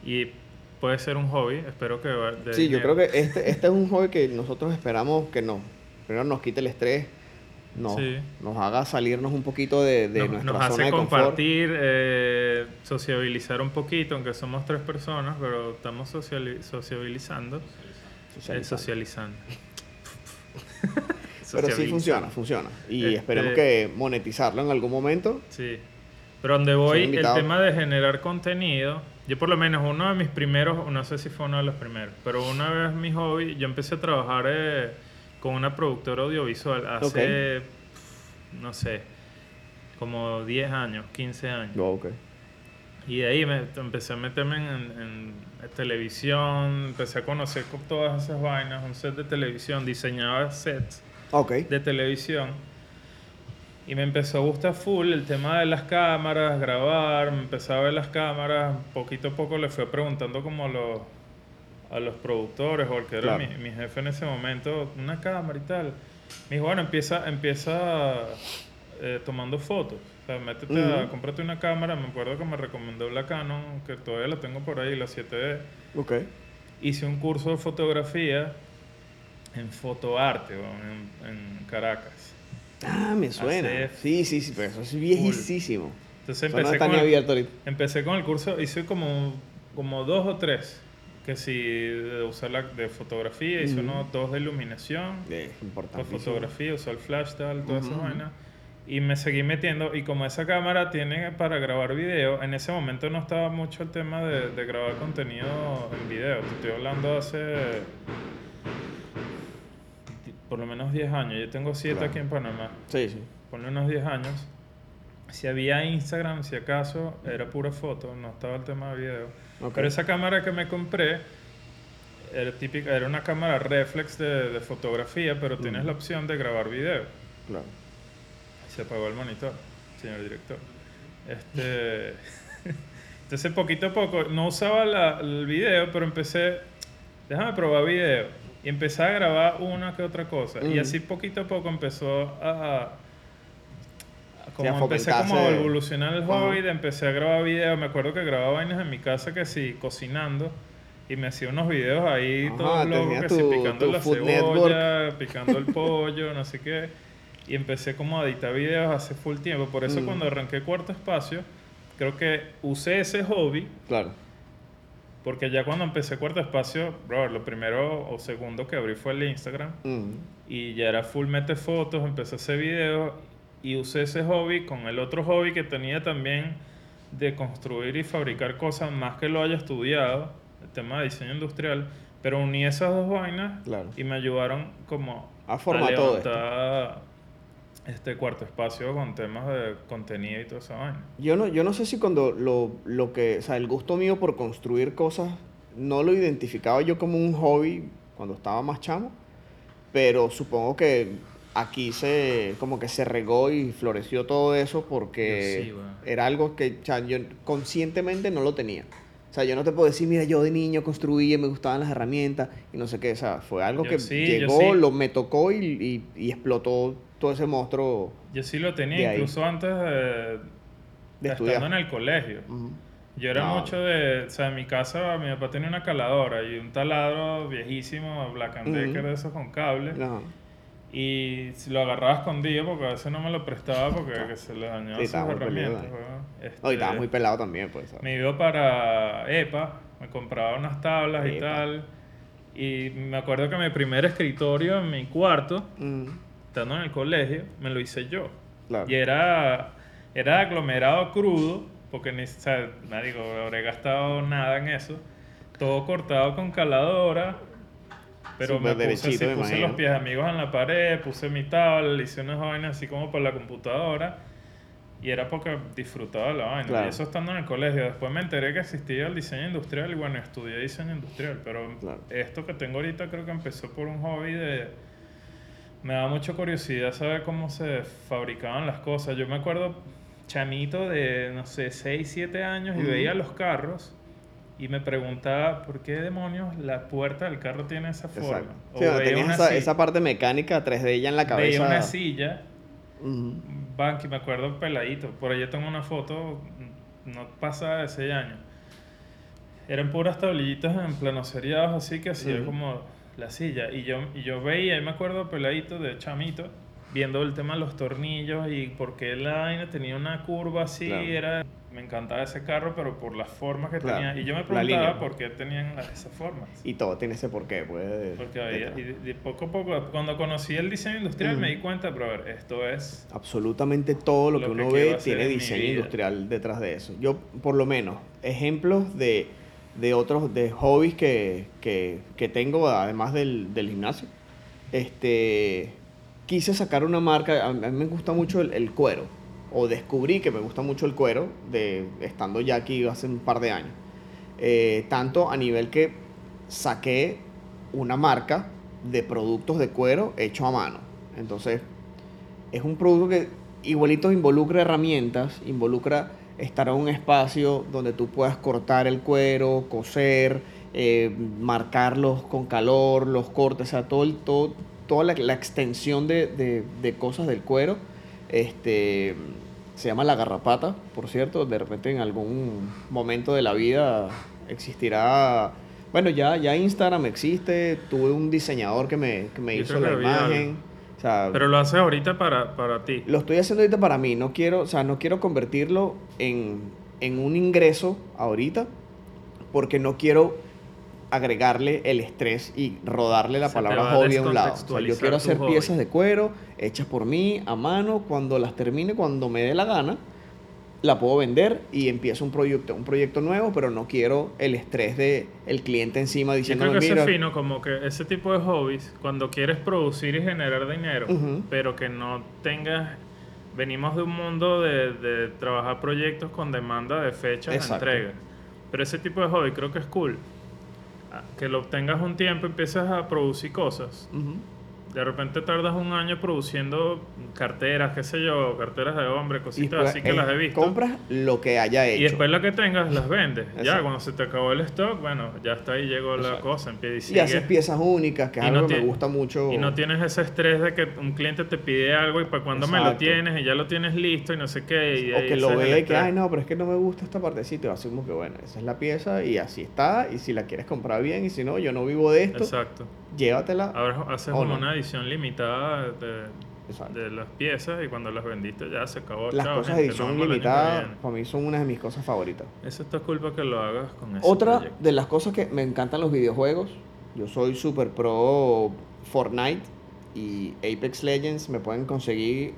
Y puede ser un hobby, espero que... sí, yo creo que este, este es un hobby que nosotros esperamos que no. Primero nos quite el estrés, nos, nos haga salirnos un poquito de, de nos, nuestra nos hace compartir, eh, sociabilizar un poquito, aunque somos tres personas, pero estamos sociabilizando. Eh, socializando. <laughs> pero sí funciona, funciona. Y este esperemos que monetizarlo en algún momento. Sí. Pero donde voy, el tema de generar contenido, yo por lo menos uno de mis primeros, no sé si fue uno de los primeros, pero una vez mi hobby, yo empecé a trabajar... Eh, con una productora audiovisual hace, no sé, como 10 años, 15 años. Oh, okay. Y de ahí me, empecé a meterme en, en- televisión, empecé a conocer con todas esas vainas, un set de televisión, diseñaba sets Ok. de televisión. Y me empezó a gustar full el tema de las cámaras, grabar, me empecé a ver las cámaras, poquito a poco le fui preguntando como los, a los productores o al que era Claro. mi, mi jefe en ese momento, una cámara y tal. Me dijo, bueno, empieza, empieza eh, tomando fotos. O sea, métete a, Ujú. cómprate una cámara, me acuerdo que me recomendó la Canon, que todavía la tengo por ahí, la 7D. Ok. Hice un curso de fotografía en fotoarte en, en Caracas. Ah, me suena. Hace Sí, sí, sí, pero eso es viejísimo. Entonces no empecé con, el, empecé con el curso, hice como, como dos o tres, que sí, de usar la, de fotografía, hice Ujú. uno, dos de iluminación, Es para importante. fotografía, usar el flash tal, toda esa Ujú. vaina. Y me seguí metiendo, y como esa cámara tiene para grabar video, en ese momento no estaba mucho el tema de, de grabar contenido en video. Te estoy hablando hace por lo menos 10 años. Yo tengo 7 Claro. aquí en Panamá. Sí, sí. Ponle unos 10 años. Si había Instagram, si acaso, era pura foto, no estaba el tema de video. Ok. Pero esa cámara que me compré era típica, era una cámara reflex de, de fotografía, pero tienes Mm. la opción de grabar video. Claro. Se apagó el monitor, señor director. Este, <laughs> entonces, poquito a poco, no usaba la- el video, pero empecé, déjame probar video. Y empecé a grabar una que otra cosa. Y Ujú. así poquito a poco empezó a... a- como empecé como a evolucionar el hobby, de empecé a grabar videos. Me acuerdo que grababa vainas en mi casa que sí, cocinando. Y me hacía unos videos ahí, Ajá, todos locos, tenía que tu- sí, picando la cebolla, <laughs> picando el <laughs> pollo, no sé qué. Y empecé como a editar videos hace full tiempo. Por eso Mm. cuando arranqué Cuarto Espacio, creo que usé ese hobby, Claro. porque ya cuando empecé Cuarto Espacio, bro, lo primero o segundo que abrí fue el Instagram. Mm. Y ya era full mete fotos, empecé a hacer videos y usé ese hobby con el otro hobby que tenía también de construir y fabricar cosas, más que lo haya estudiado, el tema de diseño industrial, pero uní esas dos vainas Claro. y me ayudaron como A formar levantar este cuarto espacio con temas de contenido y toda esa vaina. Yo no, yo no sé si cuando lo, lo que, o sea, el gusto mío por construir cosas, no lo identificaba yo como un hobby cuando estaba más chamo, pero supongo que aquí se, como que se regó y floreció todo eso porque sí, era algo que, o sea, yo conscientemente no lo tenía. O sea, yo no te puedo decir, mira, yo de niño construía, me gustaban las herramientas y no sé qué. O sea, fue algo Yo que sí, llegó, sí. lo me tocó y, y- y explotó todo ese monstruo Yo sí lo tenía incluso antes de, de estando en el colegio. Ujú. Yo era No. mucho de, o sea, en mi casa mi papá tenía una caladora y un taladro viejísimo, Black and. Decker de esos con cable. Ajá. Y si lo agarraba escondido porque a veces no me lo prestaba porque que se le dañaban Sí, sus herramientas. No, y estaba Este, muy pelado también, pues. ¿sabes? Me iba para EPA, me compraba unas tablas y tal. Y me acuerdo que mi primer escritorio en mi cuarto, Mm, estando en el colegio, me lo hice yo. claro. Y era, era aglomerado crudo, porque ni, o sea, nadie habré gastado nada en eso. Todo cortado con caladora. Pero me puse, así, me puse los pies amigos en la pared, puse mi tabla, hice unas vainas así como para la computadora. Y era porque disfrutaba la vaina. Claro. Y eso estando en el colegio. Después me enteré que existía el diseño industrial y bueno, estudié diseño industrial. Pero Claro. esto que tengo ahorita creo que empezó por un hobby de... Me da mucha curiosidad saber cómo se fabricaban las cosas. Yo me acuerdo chamito de, no sé, 6, 7 años y veía los carros y me preguntaba por qué demonios la puerta del carro tiene esa forma. O Sí, tenías esa, esa parte mecánica 3D ya en la cabeza. veía una silla Ujú. Banky, me acuerdo peladito. Por yo tengo una foto, no pasa de 6 años. Eran puras tablillitas en plano seriados, así que hacía Ujú. como la silla. Y yo, y yo veía, y me acuerdo peladito de chamito, viendo el tema de los tornillos y por qué la vaina tenía una curva así. Claro. Era, me encantaba ese carro, pero por las formas que Claro, tenía. Y yo me preguntaba línea. por qué tenían esas formas. Y todo tiene ese porqué, pues. Porque había, y poco a poco, cuando conocí el diseño industrial, Ujú. me di cuenta, pero a ver, esto es Absolutamente todo lo, Lo que uno ve tiene diseño industrial detrás de eso. Yo, por lo menos, ejemplos de, de otros, de hobbies que, que, que tengo, además del, del gimnasio. Este, quise sacar una marca, a, a mí me gusta mucho el, el cuero. O descubrí que me gusta mucho el cuero, de estando ya aquí hace un par de años. Eh, tanto a nivel que saqué una marca de productos de cuero hecho a mano. Entonces, es un producto que igualito involucra herramientas, involucra estar en un espacio donde tú puedas cortar el cuero, coser, eh, marcarlos con calor, los cortes, o sea, todo, el- todo, toda la, la extensión de, de- de cosas del cuero. Este, se llama la garrapata, por cierto. De repente en algún momento de la vida existirá... Bueno, ya, ya Instagram existe, tuve un diseñador que me, que me hizo la imagen. algo. O sea, Pero lo haces ahorita para, para ti. lo estoy haciendo ahorita para mí, no quiero, o sea, no quiero convertirlo en, en un ingreso ahorita, porque no quiero agregarle el estrés y rodarle la Se palabra hobby a un lado. O sea, yo quiero hacer hobby. piezas de cuero hechas por mí, a mano, cuando las termine, cuando me dé la gana, la puedo vender y empiezo un proyecto, un proyecto nuevo, pero no quiero el estrés de el cliente encima Yo diciéndome, creo que eso es fino, como que ese tipo de hobbies, cuando quieres producir y generar dinero, Ujú. pero que no tengas... Venimos de un mundo de, de trabajar proyectos con demanda de fechas de entrega. Pero ese tipo de hobby creo que es cool. Que lo obtengas un tiempo, empiezas a producir cosas. De repente tardas un año produciendo carteras, qué sé yo, carteras de hombre, y cositas después, así que eh, las he visto. compras lo que haya hecho. Y después la que tengas las vendes. Ya, cuando se te acabó el stock, bueno, ya está ahí, llegó la Exacto. cosa, empieza y y sigue. haces piezas únicas, que es Y no algo que me gusta mucho. Y no tienes ese estrés de que un cliente te pide algo y para cuando me lo tienes y ya lo tienes listo y no sé qué. Y o que lo vea y que, ay, no, pero es que no me gusta esta partecita. Y asumimos que, bueno, esa es la pieza y así está. Y si la quieres comprar bien, y si no, yo no vivo de esto, Exacto. llévatela. Ahora haces como no. una edición limitada de, de las piezas y cuando las vendiste ya se acabó. Las chao, cosas de edición limitada, para mí son una de mis cosas favoritas. Eso está culpa que lo hagas con ese Otra proyecto. de las cosas que me encantan los videojuegos, yo soy super pro Fortnite y Apex Legends, me pueden conseguir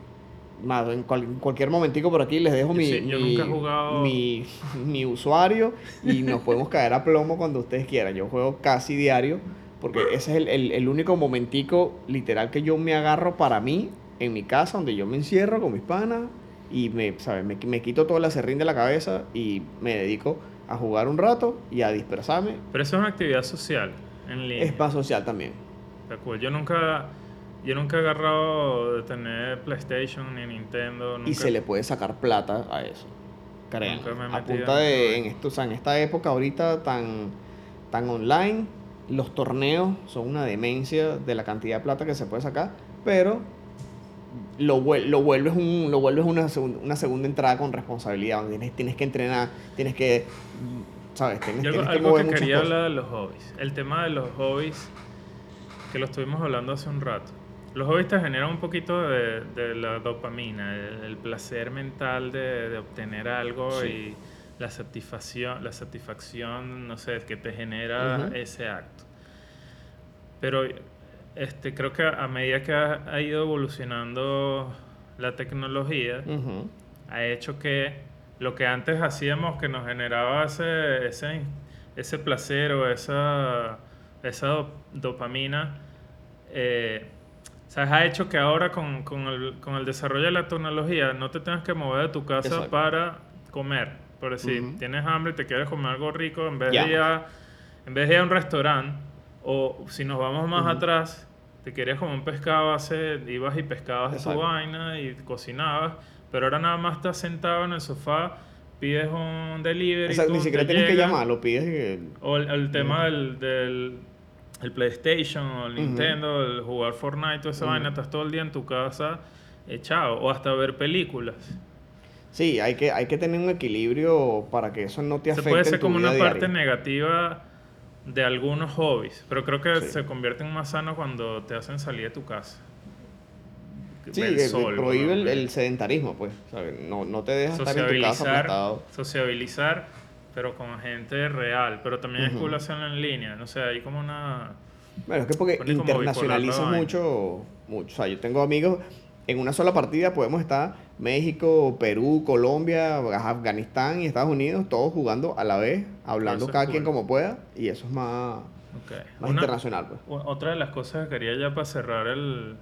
más en, cual- en cualquier momentico por aquí, les dejo mi, sí, yo mi, nunca he jugado- mi, <laughs> mi usuario y nos podemos caer a plomo cuando ustedes quieran. Yo juego casi diario porque ese es el, el- el único momentico literal que yo me agarro para mí en mi casa, donde yo me encierro con mis panas y me, ¿sabes? me, me quito todo el acerrín de la cabeza y me dedico a jugar un rato y a dispersarme. Pero eso es una actividad social en línea. Es más social también. Yo nunca, yo nunca he agarrado de tener PlayStation ni Nintendo. Nunca. Y se le puede sacar plata a eso. Créanme. Me A punta de, en, esto, o sea, en esta época ahorita tan, tan online, los torneos son una demencia de la cantidad de plata que se puede sacar, pero lo, vuel- lo vuelves, un, lo vuelves una, segun- una segunda entrada con responsabilidad, donde tienes, tienes que entrenar, tienes que, ¿sabes? Tienes, Yo algo, tienes que algo mover que muchas quería cosas. hablar de los hobbies. El tema de los hobbies, que lo estuvimos hablando hace un rato. Los hobbies te generan un poquito de, de la dopamina, el, el placer mental de, de obtener algo Sí. y la satisfacción, la satisfacción, no sé, que te genera ese acto. Pero este, creo que a medida que ha, ha ido evolucionando la tecnología, ha hecho que lo que antes hacíamos que nos generaba ese, ese, ese placer o esa, esa do- dopamina, eh, ¿sabes? ha hecho que ahora con, con el, con el desarrollo de la tecnología no te tengas que mover de tu casa Exacto. para comer. Por decir, tienes hambre y te quieres comer algo rico, en vez, de ir a, en vez de ir a un restaurante, o si nos vamos más atrás, te querías comer un pescado, hace, ibas y pescabas Exacto. vaina y cocinabas, pero ahora nada más estás sentado en el sofá, pides un delivery. Exacto, ni siquiera te tienes que llamar, lo pides que- O el, el tema del, del el PlayStation o el. Nintendo, el jugar Fortnite, toda esa vaina, estás todo el día en tu casa echado, o hasta ver películas. Sí, hay que, hay que tener un equilibrio para que eso no te Se afecte puede en ser tu como vida una parte diaria. negativa de algunos hobbies, pero creo que Sí. se convierten más sanos cuando te hacen salir de tu casa. Sí, Ver que sol, prohíbe el, ¿no? el sedentarismo, pues. ¿sabes? No, no te dejas estar en tu casa sociabilizar, aplastado. sociabilizar, pero con gente real. Pero también es Ujú. cool hacerlo en línea. No sé, hay como una. Bueno, es que porque vaina. mucho, mucho. O sea, yo tengo amigos, en una sola partida podemos estar México, Perú, Colombia, Afganistán y Estados Unidos, todos jugando a la vez, hablando Eso cada quien como pueda, y eso es más, ok. más Una- internacional, pues. otra de las cosas que quería ya para cerrar el,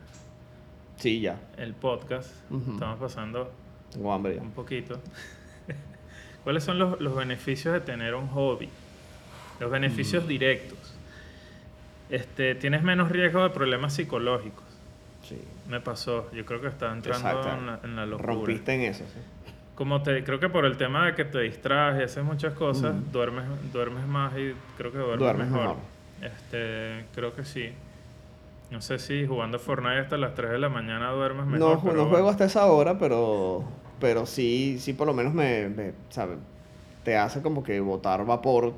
Sí, ya. el podcast, estamos pasando Tengo hambre ya. Un poquito. <laughs> ¿Cuáles son los, los beneficios de tener un hobby? Los beneficios directos. Este, tienes menos riesgo de problemas psicológicos. Sí. Me pasó. Yo creo que estaba entrando en la, en la locura. Rompiste en eso, sí. Como te, creo que por el tema de que te distraes y haces muchas cosas, Mm. duermes, duermes más y creo que duermes, Duermes mejor. mejor. Este, creo que sí. No sé si jugando Fortnite hasta las 3 de la mañana duermes mejor. No, pero no juego hasta esa hora, pero, pero sí, sí por lo menos me, me ¿sabe? te hace como que botar vapor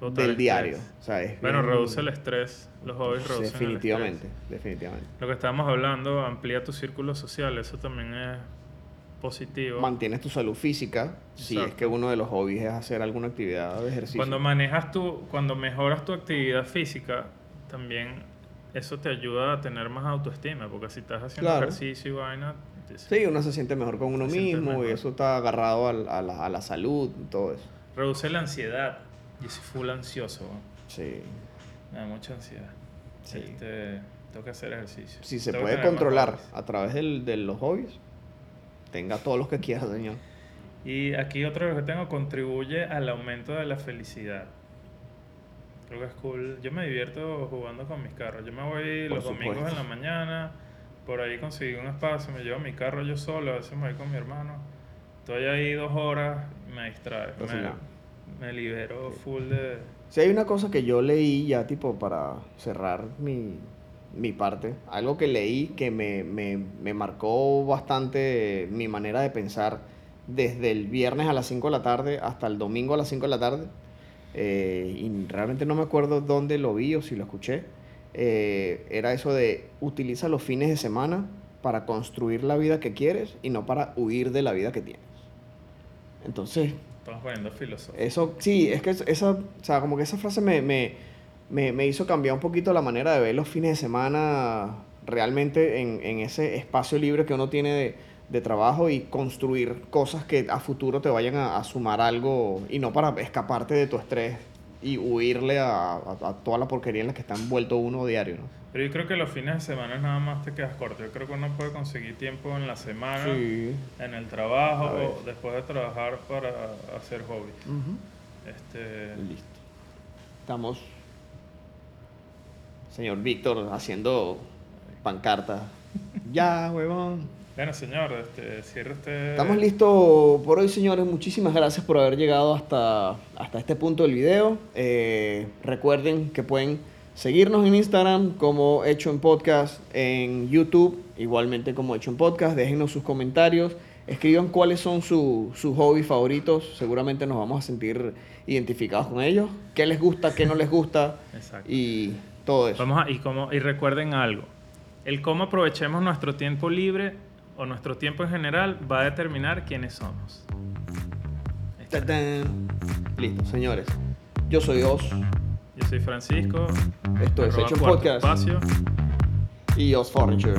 Botar del diario. O sea, Bueno, bien- reduce el estrés. Los hobbies reducen el Definitivamente, estrés. definitivamente. Lo que estábamos hablando, amplía tu círculo social. Eso también es positivo. Mantienes tu salud física, si es Exacto. que uno de los hobbies es hacer alguna actividad de ejercicio. Cuando manejas tu, cuando mejoras tu actividad física, también eso te ayuda a tener más autoestima, porque si estás haciendo Claro. ejercicio y vaina, te- Sí, uno se siente mejor con uno Se mismo y eso está agarrado al- a, la, a la salud y todo eso. reduce la ansiedad. Yo soy full ansioso. Sí. me da mucha ansiedad. Sí. Este, tengo que hacer ejercicio. Si se Tengo puede controlar a través del- de los hobbies, tenga todos los que quiera, señor. Y aquí otro que tengo contribuye al aumento de la felicidad. Creo que es cool. Yo me divierto jugando con mis carros. Yo me voy Por los domingos en la mañana, por ahí conseguí un espacio, me llevo mi carro yo solo, a veces me voy con mi hermano. Estoy ahí dos horas, me distrae. Me, no. Me libero full de... Si hay una cosa que yo leí ya, tipo, para cerrar mi, mi parte, algo que leí que me, me, me marcó bastante mi manera de pensar desde el viernes a las 5 de la tarde hasta el domingo a las 5 de la tarde, eh, y realmente no me acuerdo dónde lo vi o si lo escuché, eh, era eso de utiliza los fines de semana para construir la vida que quieres y no para huir de la vida que tienes. Entonces, Estamos poniendo filosofía. eso, sí, es que es- esa, o sea, como que esa frase me, me, me, me hizo cambiar un poquito la manera de ver los fines de semana realmente en, en ese espacio libre que uno tiene de, de trabajo y construir cosas que a futuro te vayan a sumar algo y no para escaparte de tu estrés y huirle a, a- a toda la porquería en la que está envuelto uno diario, ¿no? Pero yo creo que los fines de semana nada más te quedas corto. Yo creo que uno puede conseguir tiempo en la semana, Sí. en el trabajo, o después de trabajar para hacer hobby. Este, Listo. Estamos, señor Víctor, haciendo pancarta. <laughs> ya, huevón. Bueno, señor, este, cierre usted. Estamos listos por hoy, señores. Muchísimas gracias por haber llegado hasta, hasta este punto del video. Eh, recuerden que pueden seguirnos en Instagram como Hecho en Podcast, en YouTube igualmente como Hecho en Podcast. Déjenos sus comentarios. Escriban cuáles son su- sus hobbies favoritos. Seguramente nos vamos a sentir identificados con ellos. ¿Qué les gusta, qué no les gusta? Exacto. Y todo eso. Vamos a, y, como, y recuerden algo. El cómo aprovechemos nuestro tiempo libre o nuestro tiempo en general va a determinar quiénes somos. Listo, señores. Yo soy Oz. Yo soy Francisco. Esto es Hecho Podcast. Espacio. y Oz Furniture.